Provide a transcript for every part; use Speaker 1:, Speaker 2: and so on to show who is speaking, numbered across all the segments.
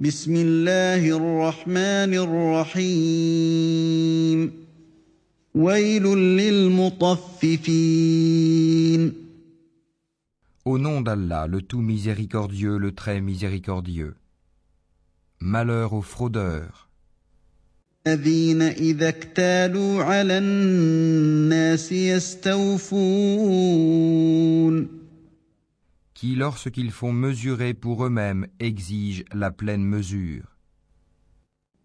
Speaker 1: بسم الله الرحمن الرحيم ويل للمطففين
Speaker 2: Au nom d'Allah, le tout miséricordieux, le très miséricordieux. Malheur aux fraudeurs,
Speaker 1: الذين إذا اكتالوا على الناس يستوفون
Speaker 2: qui, lorsqu'ils font mesurer pour eux-mêmes, exigent la pleine mesure,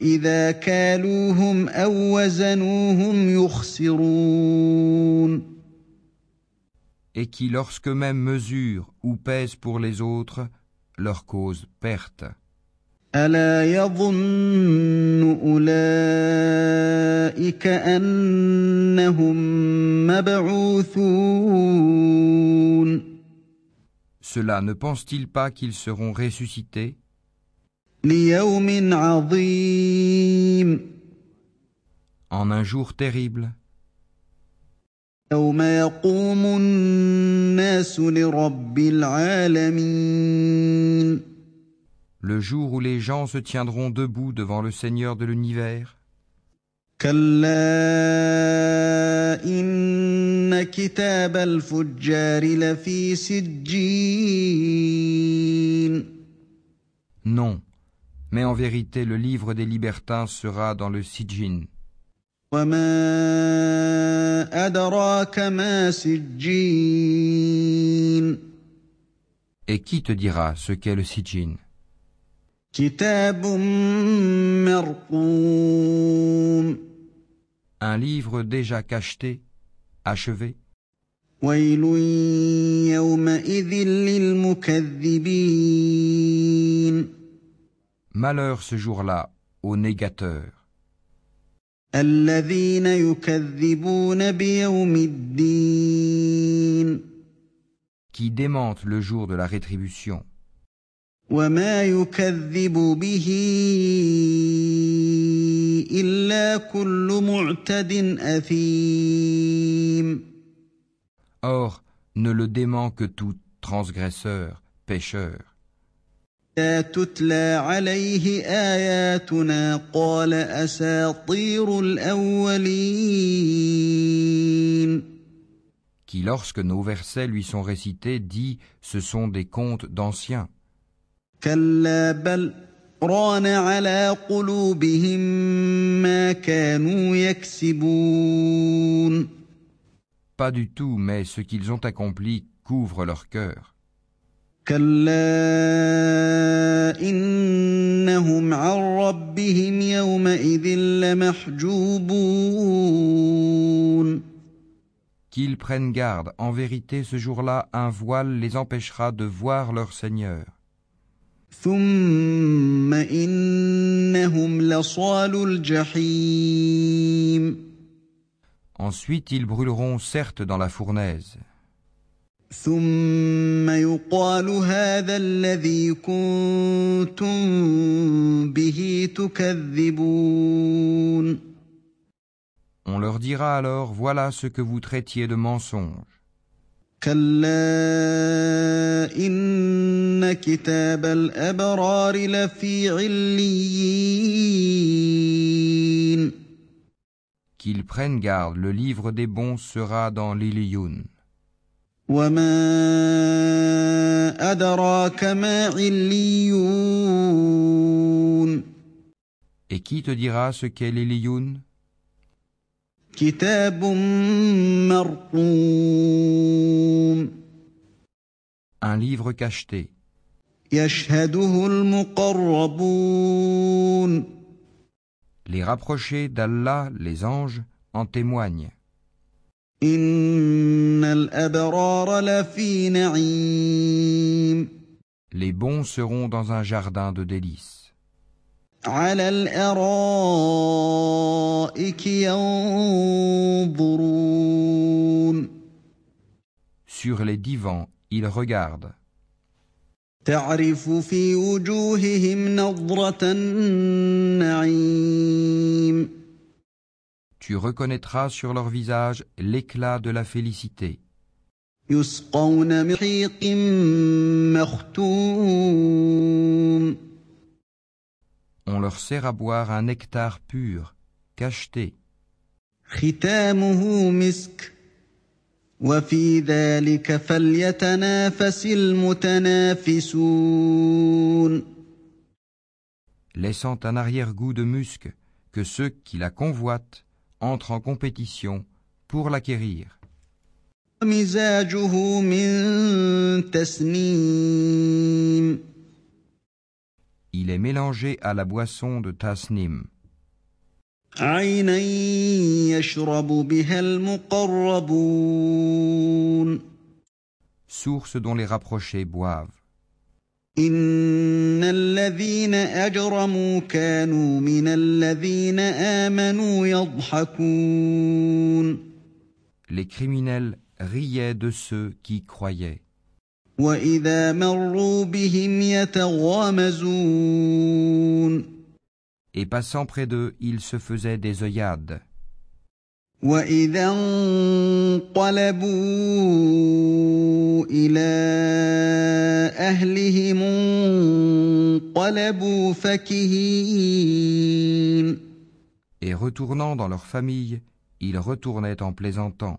Speaker 1: إذا كالوهم أو وزنوهم يخسرون
Speaker 2: et qui, lorsqu'eux-mêmes mesurent ou pèsent pour les autres, leur causent perte.
Speaker 1: ألا يظن أولئك أنهم مبعوثون
Speaker 2: Cela ne pense-t-il pas qu'ils seront ressuscités? En un jour terrible. Le jour où les gens se tiendront debout devant le Seigneur de l'univers.
Speaker 1: كلا إن كتاب الفجار لفي سجين
Speaker 2: Non, mais en vérité le livre des libertins sera dans le Sijin.
Speaker 1: وما أدراك ما سجين
Speaker 2: Et qui te dira ce qu'est le Sijin
Speaker 1: كتاب مرقوم
Speaker 2: Un livre déjà cacheté, achevé. Malheur ce jour-là aux négateurs. Qui démentent le jour de la rétribution.
Speaker 1: وما يكذب به إلا كل معتد أثيم
Speaker 2: Or, ne le dément que tout transgresseur, pécheur.
Speaker 1: إذا تتلى عليه آياتنا قال أساطير الأولين
Speaker 2: qui, lorsque nos versets lui sont récités, dit Ce sont des contes d'anciens.
Speaker 1: كلا بل ران على قلوبهم ما كانوا يكسبون
Speaker 2: Pas du tout, mais ce qu'ils ont accompli couvre leur cœur.
Speaker 1: كلا إنهم عن ربهم يومئذ لمحجوبون
Speaker 2: Qu'ils prennent garde, en vérité ce jour-là, un voile les empêchera de voir leur Seigneur.
Speaker 1: ثم إنهم لصال الجحيم
Speaker 2: Ensuite ils brûleront certes dans la fournaise.
Speaker 1: ثم يقال هذا الذي كنتم به تكذبون
Speaker 2: On leur dira alors Voilà ce que vous traitiez de mensonge.
Speaker 1: كلا إن كتاب الأبرار لفي عليين
Speaker 2: Qu'ils prennent garde, le livre des bons sera dans l'Iliyun.
Speaker 1: وما أدراك ما عليون
Speaker 2: Et qui te dira ce qu'est l'Iliyun
Speaker 1: كتاب مرقوم
Speaker 2: Un livre cacheté,
Speaker 1: يشهده المقربون
Speaker 2: Les rapprochés d'Allah, les anges, en témoignent.
Speaker 1: إن الأبرار لفي نعيم
Speaker 2: Les bons seront dans un jardin de délices.
Speaker 1: على الأرائك ينظرون
Speaker 2: Sur les divans, ils regardent.
Speaker 1: تعرف في وجوههم نظرة النعيم
Speaker 2: Tu reconnaîtras sur leur visage l'éclat de la félicité.
Speaker 1: يسقون من رحيق مختوم
Speaker 2: On leur sert à boire un nectar pur, cacheté. Laissant un arrière-goût de musc, que ceux qui la convoitent entrent en compétition pour l'acquérir.
Speaker 1: ومزاجه من تسنيم
Speaker 2: Il est mélangé à la boisson de Tasnim,
Speaker 1: عينا يشرب بها المقربون
Speaker 2: source dont les rapprochés boivent.
Speaker 1: ان الذين اجرموا كانوا من الذين امنوا يضحكون
Speaker 2: Les criminels riaient de ceux qui croyaient. Et passant près d'eux, ils se faisaient des œillades.
Speaker 1: واذا انقلبوا الى اهلهم انقلبوا فكهين
Speaker 2: Et retournant dans leur famille, ils retournaient en plaisantant.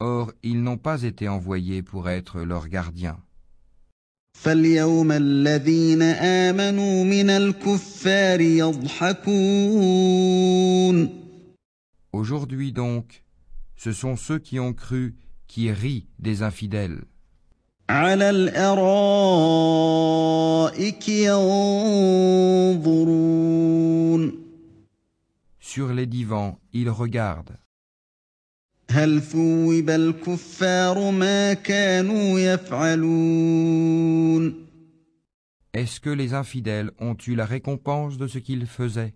Speaker 2: Or, ils n'ont pas été envoyés pour être leurs gardiens.
Speaker 1: فاليوم الذين امنوا من الكفار يضحكون
Speaker 2: Aujourd'hui donc, ce sont ceux qui ont cru qui rient des infidèles.
Speaker 1: على الارائك ينظرون
Speaker 2: Sur les divans, ils regardent.
Speaker 1: هل ثوب الكفار ما كانوا يفعلون
Speaker 2: Est-ce que les infidèles ont eu la récompense de ce qu'ils faisaient